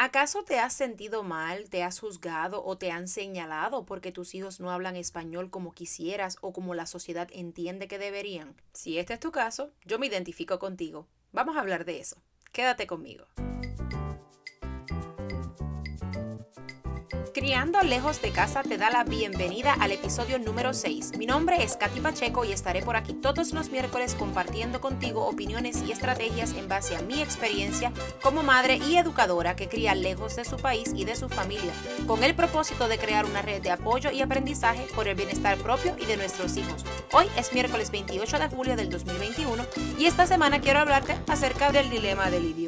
¿Acaso te has sentido mal, te has juzgado o te han señalado porque tus hijos no hablan español como quisieras o como la sociedad entiende que deberían? Si este es tu caso, yo me identifico contigo. Vamos a hablar de eso. Quédate conmigo. Criando lejos de casa te da la bienvenida al episodio número 6. Mi nombre es Katy Pacheco y estaré por aquí todos los miércoles compartiendo contigo opiniones y estrategias en base a mi experiencia como madre y educadora que cría lejos de su país y de su familia, con el propósito de crear una red de apoyo y aprendizaje por el bienestar propio y de nuestros hijos. Hoy es miércoles 28 de julio del 2021 y esta semana quiero hablarte acerca del dilema del idioma.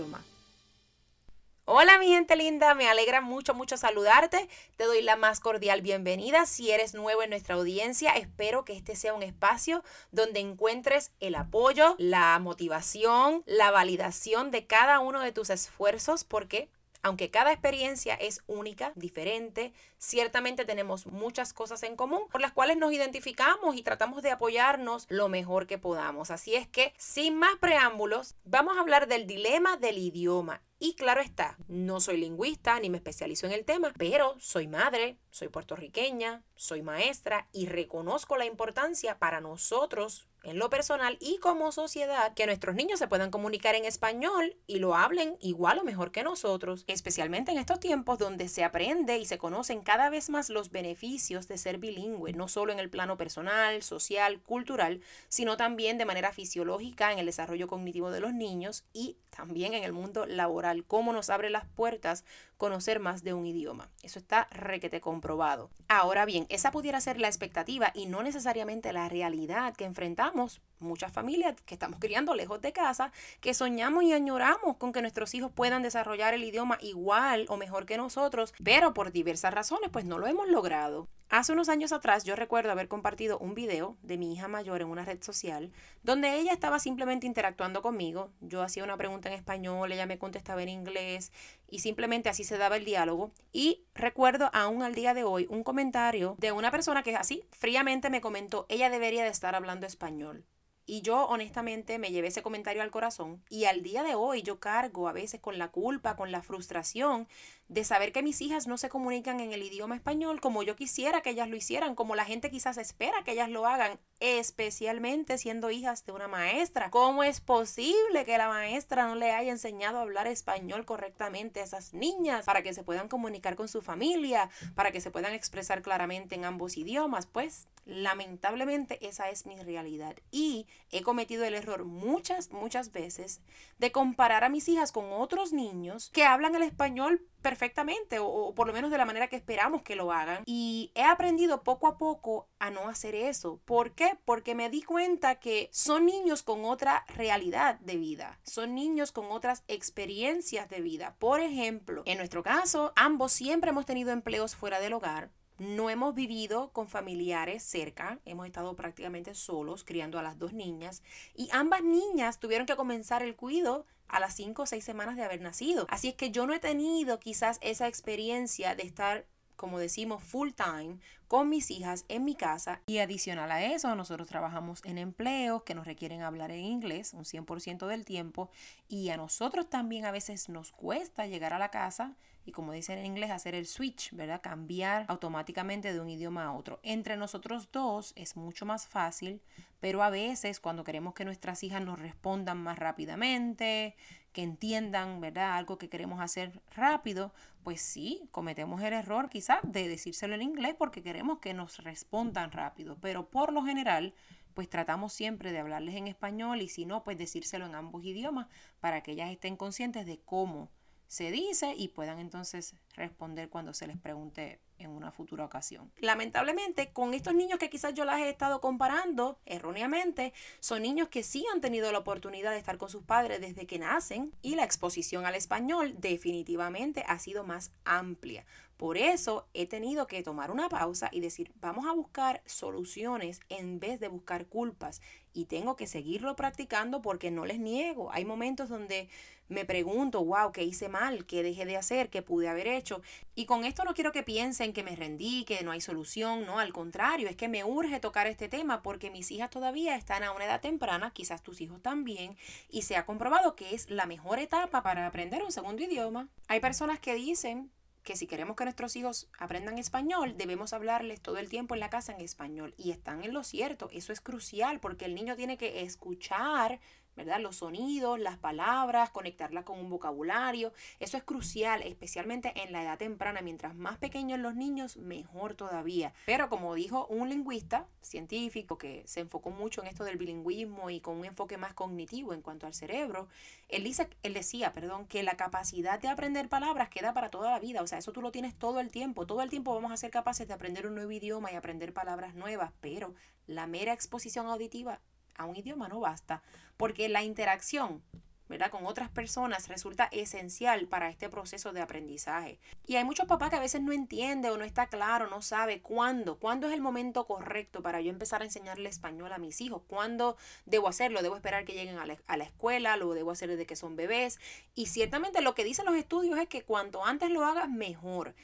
Hola mi gente linda, me alegra mucho, mucho saludarte. Te doy la más cordial bienvenida. Si eres nuevo en nuestra audiencia, espero que este sea un espacio donde encuentres el apoyo, la motivación, la validación de cada uno de tus esfuerzos, porque aunque cada experiencia es única, diferente, ciertamente tenemos muchas cosas en común por las cuales nos identificamos y tratamos de apoyarnos lo mejor que podamos. Así es que, sin más preámbulos, vamos a hablar del dilema del idioma. Y claro está, no soy lingüista ni me especializo en el tema, pero soy madre, soy puertorriqueña, soy maestra y reconozco la importancia para nosotros en lo personal y como sociedad que nuestros niños se puedan comunicar en español y lo hablen igual o mejor que nosotros, especialmente en estos tiempos donde se aprende y se conocen cada vez más los beneficios de ser bilingüe, no solo en el plano personal, social, cultural, sino también de manera fisiológica en el desarrollo cognitivo de los niños y también en el mundo laboral, cómo nos abre las puertas conocer más de un idioma. Eso está requete comprobado. Ahora bien, esa pudiera ser la expectativa y no necesariamente la realidad que enfrentamos muchas familias que estamos criando lejos de casa, que soñamos y añoramos con que nuestros hijos puedan desarrollar el idioma igual o mejor que nosotros, pero por diversas razones pues no lo hemos logrado. Hace unos años atrás yo recuerdo haber compartido un video de mi hija mayor en una red social donde ella estaba simplemente interactuando conmigo. Yo hacía una pregunta en español, ella me contestaba en inglés y simplemente así se daba el diálogo. Y recuerdo aún al día de hoy un comentario de una persona que así fríamente me comentó, ella debería de estar hablando español. Y yo honestamente me llevé ese comentario al corazón y al día de hoy yo cargo a veces con la culpa, con la frustración de saber que mis hijas no se comunican en el idioma español como yo quisiera que ellas lo hicieran, como la gente quizás espera que ellas lo hagan, especialmente siendo hijas de una maestra. ¿Cómo es posible que la maestra no le haya enseñado a hablar español correctamente a esas niñas para que se puedan comunicar con su familia, para que se puedan expresar claramente en ambos idiomas? Pues lamentablemente esa es mi realidad y he cometido el error muchas, muchas veces de comparar a mis hijas con otros niños que hablan el español perfectamente o, por lo menos de la manera que esperamos que lo hagan. Y he aprendido poco a poco a no hacer eso. ¿Por qué? Porque me di cuenta que son niños con otra realidad de vida, son niños con otras experiencias de vida. Por ejemplo, en nuestro caso, ambos siempre hemos tenido empleos fuera del hogar. No hemos vivido con familiares cerca, hemos estado prácticamente solos criando a las dos niñas y ambas niñas tuvieron que comenzar el cuidado a las cinco o seis semanas de haber nacido. Así es que yo no he tenido quizás esa experiencia de estar como decimos, full time con mis hijas en mi casa. Y adicional a eso, nosotros trabajamos en empleos que nos requieren hablar en inglés un 100% del tiempo. Y a nosotros también a veces nos cuesta llegar a la casa y como dicen en inglés, hacer el switch, ¿verdad? Cambiar automáticamente de un idioma a otro. Entre nosotros dos es mucho más fácil, pero a veces cuando queremos que nuestras hijas nos respondan más rápidamente, que entiendan, ¿verdad? Algo que queremos hacer rápido, pues sí, cometemos el error quizás de decírselo en inglés porque queremos que nos respondan rápido, pero por lo general, pues tratamos siempre de hablarles en español y si no, pues decírselo en ambos idiomas para que ellas estén conscientes de cómo se dice y puedan entonces responder cuando se les pregunte en una futura ocasión. Lamentablemente, con estos niños que quizás yo las he estado comparando erróneamente, son niños que sí han tenido la oportunidad de estar con sus padres desde que nacen y la exposición al español definitivamente ha sido más amplia. Por eso he tenido que tomar una pausa y decir, vamos a buscar soluciones en vez de buscar culpas. Y tengo que seguirlo practicando porque no les niego. Hay momentos donde me pregunto, wow, ¿qué hice mal? ¿Qué dejé de hacer? ¿Qué pude haber hecho? Y con esto no quiero que piensen que me rendí, que no hay solución, no, al contrario, es que me urge tocar este tema porque mis hijas todavía están a una edad temprana, quizás tus hijos también, y se ha comprobado que es la mejor etapa para aprender un segundo idioma. Hay personas que dicen que si queremos que nuestros hijos aprendan español, debemos hablarles todo el tiempo en la casa en español. Y están en lo cierto, eso es crucial porque el niño tiene que escuchar ¿verdad? Los sonidos, las palabras, conectarlas con un vocabulario. Eso es crucial, especialmente en la edad temprana. Mientras más pequeños los niños, mejor todavía. Pero como dijo un lingüista científico que se enfocó mucho en esto del bilingüismo y con un enfoque más cognitivo en cuanto al cerebro, él, dice, él decía, perdón, que la capacidad de aprender palabras queda para toda la vida. O sea, eso tú lo tienes todo el tiempo. Todo el tiempo vamos a ser capaces de aprender un nuevo idioma y aprender palabras nuevas, pero la mera exposición auditiva a un idioma no basta, porque la interacción ¿verdad? con otras personas resulta esencial para este proceso de aprendizaje. Y hay muchos papás que a veces no entiende o no está claro, no sabe cuándo, cuándo es el momento correcto para yo empezar a enseñarle español a mis hijos, cuándo debo hacerlo, debo esperar que lleguen a la, a la escuela, lo debo hacer desde que son bebés. Y ciertamente lo que dicen los estudios es que cuanto antes lo hagas, mejor.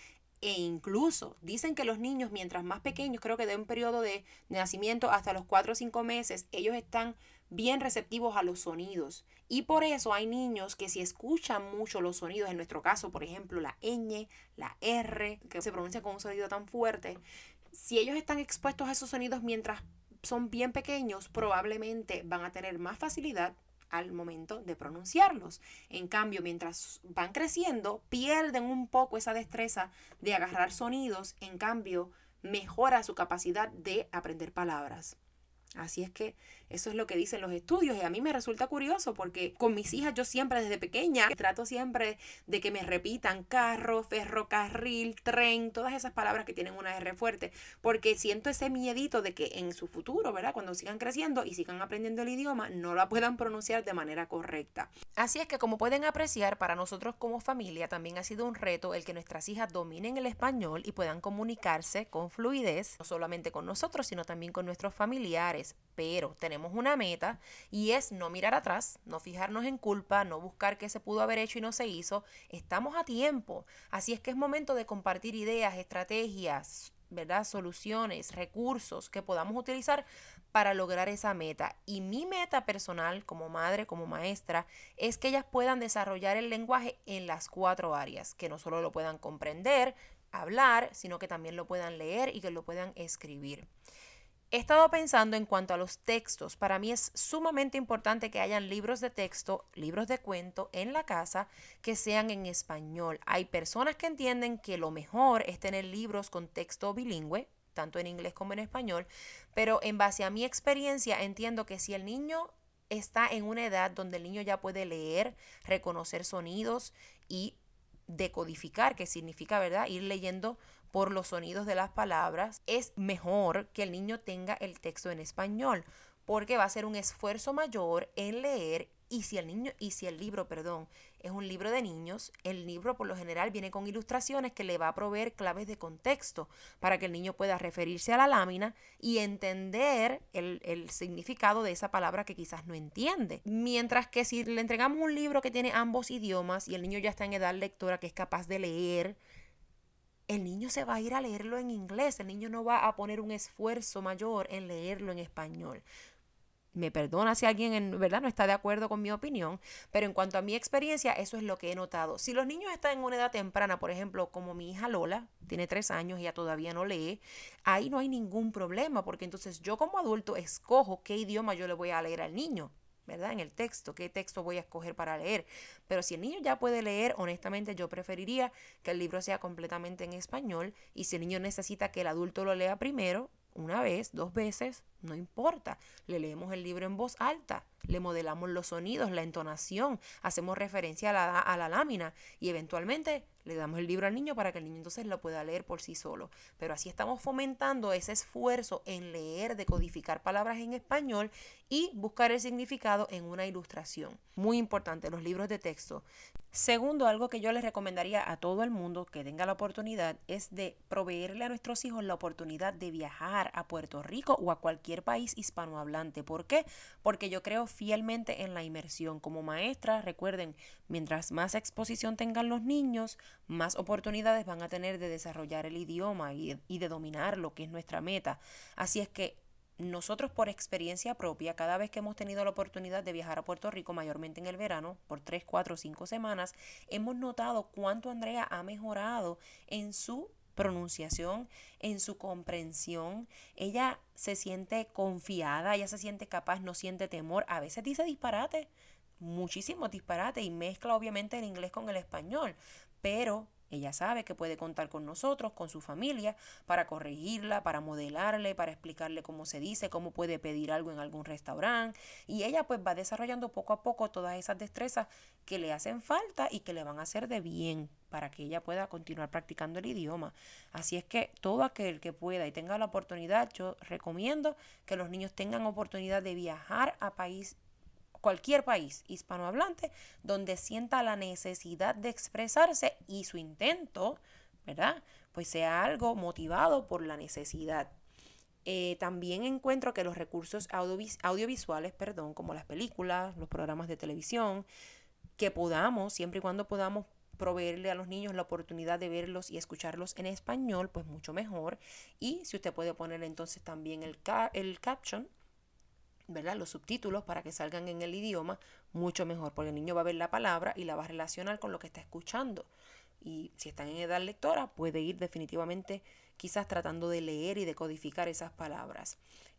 E incluso dicen que los niños, mientras más pequeños, creo que de un periodo de, nacimiento hasta los 4 o 5 meses, ellos están bien receptivos a los sonidos. Y por eso hay niños que si escuchan mucho los sonidos, en nuestro caso, por ejemplo, la ñ, la R, que se pronuncia con un sonido tan fuerte, si ellos están expuestos a esos sonidos mientras son bien pequeños, probablemente van a tener más facilidad al momento de pronunciarlos. En cambio, mientras van creciendo, pierden un poco esa destreza de agarrar sonidos, en cambio, mejora su capacidad de aprender palabras. Así es que eso es lo que dicen los estudios y a mí me resulta curioso porque con mis hijas yo siempre desde pequeña trato siempre de que me repitan carro, ferrocarril, tren, todas esas palabras que tienen una R fuerte, porque siento ese miedito de que en su futuro, ¿verdad? Cuando sigan creciendo y sigan aprendiendo el idioma, no la puedan pronunciar de manera correcta. Así es que como pueden apreciar, para nosotros como familia también ha sido un reto el que nuestras hijas dominen el español y puedan comunicarse con fluidez, no solamente con nosotros, sino también con nuestros familiares. Pero tenemos tenemos una meta y es no mirar atrás, no fijarnos en culpa, no buscar qué se pudo haber hecho y no se hizo. Estamos a tiempo. Así es que es momento de compartir ideas, estrategias, ¿verdad? Soluciones, recursos que podamos utilizar para lograr esa meta. Y mi meta personal como madre, como maestra, es que ellas puedan desarrollar el lenguaje en las cuatro áreas, que no solo lo puedan comprender, hablar, sino que también lo puedan leer y que lo puedan escribir. He estado pensando en cuanto a los textos. Para mí es sumamente importante que hayan libros de texto, libros de cuento en la casa que sean en español. Hay personas que entienden que lo mejor es tener libros con texto bilingüe, tanto en inglés como en español, pero en base a mi experiencia entiendo que si el niño está en una edad donde el niño ya puede leer, reconocer sonidos y decodificar, que significa, ¿verdad? Ir leyendo por los sonidos de las palabras, es mejor que el niño tenga el texto en español, porque va a ser un esfuerzo mayor en leer y si el niño y si el libro, perdón, es un libro de niños, el libro por lo general viene con ilustraciones que le va a proveer claves de contexto para que el niño pueda referirse a la lámina y entender el, el significado de esa palabra que quizás no entiende. Mientras que si le entregamos un libro que tiene ambos idiomas y el niño ya está en edad lectora que es capaz de leer el niño se va a ir a leerlo en inglés, el niño no va a poner un esfuerzo mayor en leerlo en español. Me perdona si alguien en verdad no está de acuerdo con mi opinión, pero en cuanto a mi experiencia, eso es lo que he notado. Si los niños están en una edad temprana, por ejemplo, como mi hija Lola, tiene tres años y ya todavía no lee, ahí no hay ningún problema, porque entonces yo como adulto escojo qué idioma yo le voy a leer al niño. ¿verdad? En el texto, qué texto voy a escoger para leer. Pero si el niño ya puede leer, honestamente yo preferiría que el libro sea completamente en español y si el niño necesita que el adulto lo lea primero, una vez, dos veces, no importa. Le leemos el libro en voz alta, le modelamos los sonidos, la entonación, hacemos referencia a la, a la lámina y eventualmente le damos el libro al niño para que el niño entonces lo pueda leer por sí solo. Pero así estamos fomentando ese esfuerzo en leer, decodificar palabras en español y buscar el significado en una ilustración. Muy importante, los libros de texto. Segundo, algo que yo les recomendaría a todo el mundo que tenga la oportunidad es de proveerle a nuestros hijos la oportunidad de viajar a Puerto Rico o a cualquier país hispanohablante. ¿Por qué? Porque yo creo fielmente en la inmersión. Como maestra, recuerden, mientras más exposición tengan los niños, más oportunidades van a tener de desarrollar el idioma y, y de dominar lo que es nuestra meta. Así es que nosotros por experiencia propia, cada vez que hemos tenido la oportunidad de viajar a Puerto Rico, mayormente en el verano, por 3, 4, 5 semanas, hemos notado cuánto Andrea ha mejorado en su pronunciación, en su comprensión. Ella se siente confiada, ella se siente capaz, no siente temor. A veces dice disparate, muchísimos disparate y mezcla obviamente el inglés con el español, pero ella sabe que puede contar con nosotros, con su familia, para corregirla, para modelarle, para explicarle cómo se dice, cómo puede pedir algo en algún restaurante. Y ella pues va desarrollando poco a poco todas esas destrezas que le hacen falta y que le van a hacer de bien para que ella pueda continuar practicando el idioma. Así es que todo aquel que pueda y tenga la oportunidad, yo recomiendo que los niños tengan oportunidad de viajar a país cualquier país hispanohablante donde sienta la necesidad de expresarse y su intento, ¿verdad? Pues sea algo motivado por la necesidad. Eh, también encuentro que los recursos audiovisuales, perdón, como las películas, los programas de televisión, que podamos, siempre y cuando podamos proveerle a los niños la oportunidad de verlos y escucharlos en español, pues mucho mejor. Y si usted puede poner entonces también el, el caption, ¿verdad? Los subtítulos para que salgan en el idioma, mucho mejor, porque el niño va a ver la palabra y la va a relacionar con lo que está escuchando. Y si están en edad lectora, puede ir definitivamente quizás tratando de leer y de codificar esas palabras.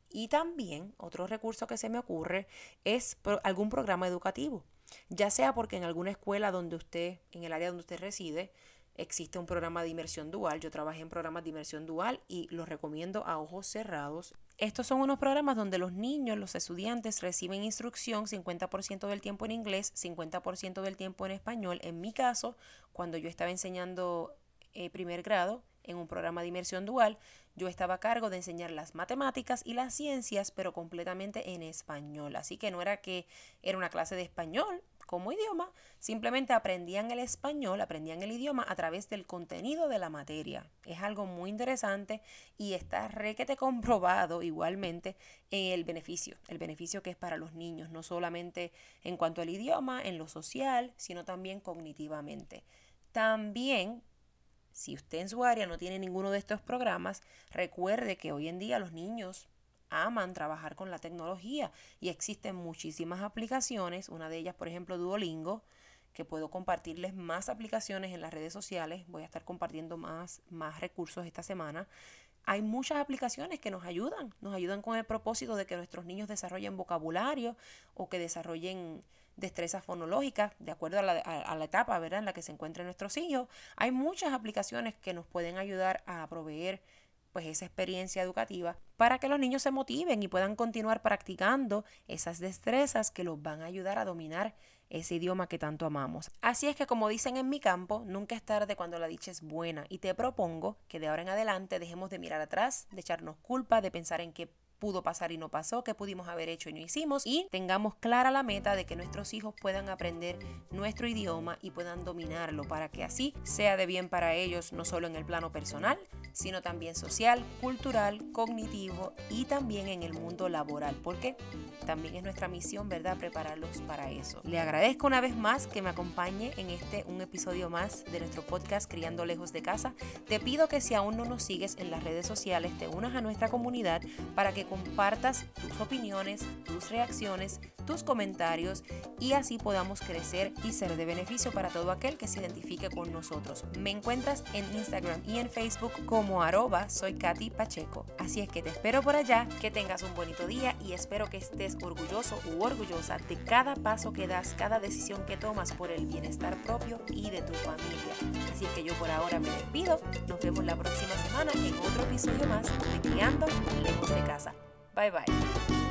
Y también otro recurso que se me ocurre es algún programa educativo, ya sea porque en alguna escuela donde usted, en el área donde usted reside, existe un programa de inmersión dual. Yo trabajé en programas de inmersión dual y los recomiendo a ojos cerrados. Estos son unos programas donde los niños, los estudiantes reciben instrucción 50% del tiempo en inglés, 50% del tiempo en español. En mi caso, cuando yo estaba enseñando eh, primer grado en un programa de inmersión dual, yo estaba a cargo de enseñar las matemáticas y las ciencias, pero completamente en español. Así que no era que era una clase de español, como idioma, simplemente aprendían el español, aprendían el idioma a través del contenido de la materia. Es algo muy interesante y está requete comprobado igualmente en el beneficio, el beneficio que es para los niños, no solamente en cuanto al idioma, en lo social, sino también cognitivamente. También si usted en su área no tiene ninguno de estos programas, recuerde que hoy en día los niños aman trabajar con la tecnología y existen muchísimas aplicaciones, una de ellas por ejemplo Duolingo, que puedo compartirles más aplicaciones en las redes sociales, voy a estar compartiendo más, más recursos esta semana. Hay muchas aplicaciones que nos ayudan, nos ayudan con el propósito de que nuestros niños desarrollen vocabulario o que desarrollen destrezas fonológicas de acuerdo a la, a la etapa ¿verdad? en la que se encuentran nuestros hijos. Hay muchas aplicaciones que nos pueden ayudar a proveer pues esa experiencia educativa para que los niños se motiven y puedan continuar practicando esas destrezas que los van a ayudar a dominar ese idioma que tanto amamos. Así es que como dicen en mi campo, nunca es tarde cuando la dicha es buena y te propongo que de ahora en adelante dejemos de mirar atrás, de echarnos culpa, de pensar en qué pudo pasar y no pasó, qué pudimos haber hecho y no hicimos y tengamos clara la meta de que nuestros hijos puedan aprender nuestro idioma y puedan dominarlo para que así sea de bien para ellos no solo en el plano personal, sino también social, cultural, cognitivo y también en el mundo laboral, porque también es nuestra misión, ¿verdad?, prepararlos para eso. Le agradezco una vez más que me acompañe en este un episodio más de nuestro podcast Criando lejos de casa. Te pido que si aún no nos sigues en las redes sociales, te unas a nuestra comunidad para que compartas tus opiniones, tus reacciones, tus comentarios y así podamos crecer y ser de beneficio para todo aquel que se identifique con nosotros. Me encuentras en Instagram y en Facebook como arroba soy Katy Pacheco. Así es que te espero por allá, que tengas un bonito día y espero que estés orgulloso u orgullosa de cada paso que das, cada decisión que tomas por el bienestar propio y de tu familia. Así es que yo por ahora me despido. Nos vemos la próxima semana en otro episodio más de Criando Lejos de Casa. Bye bye.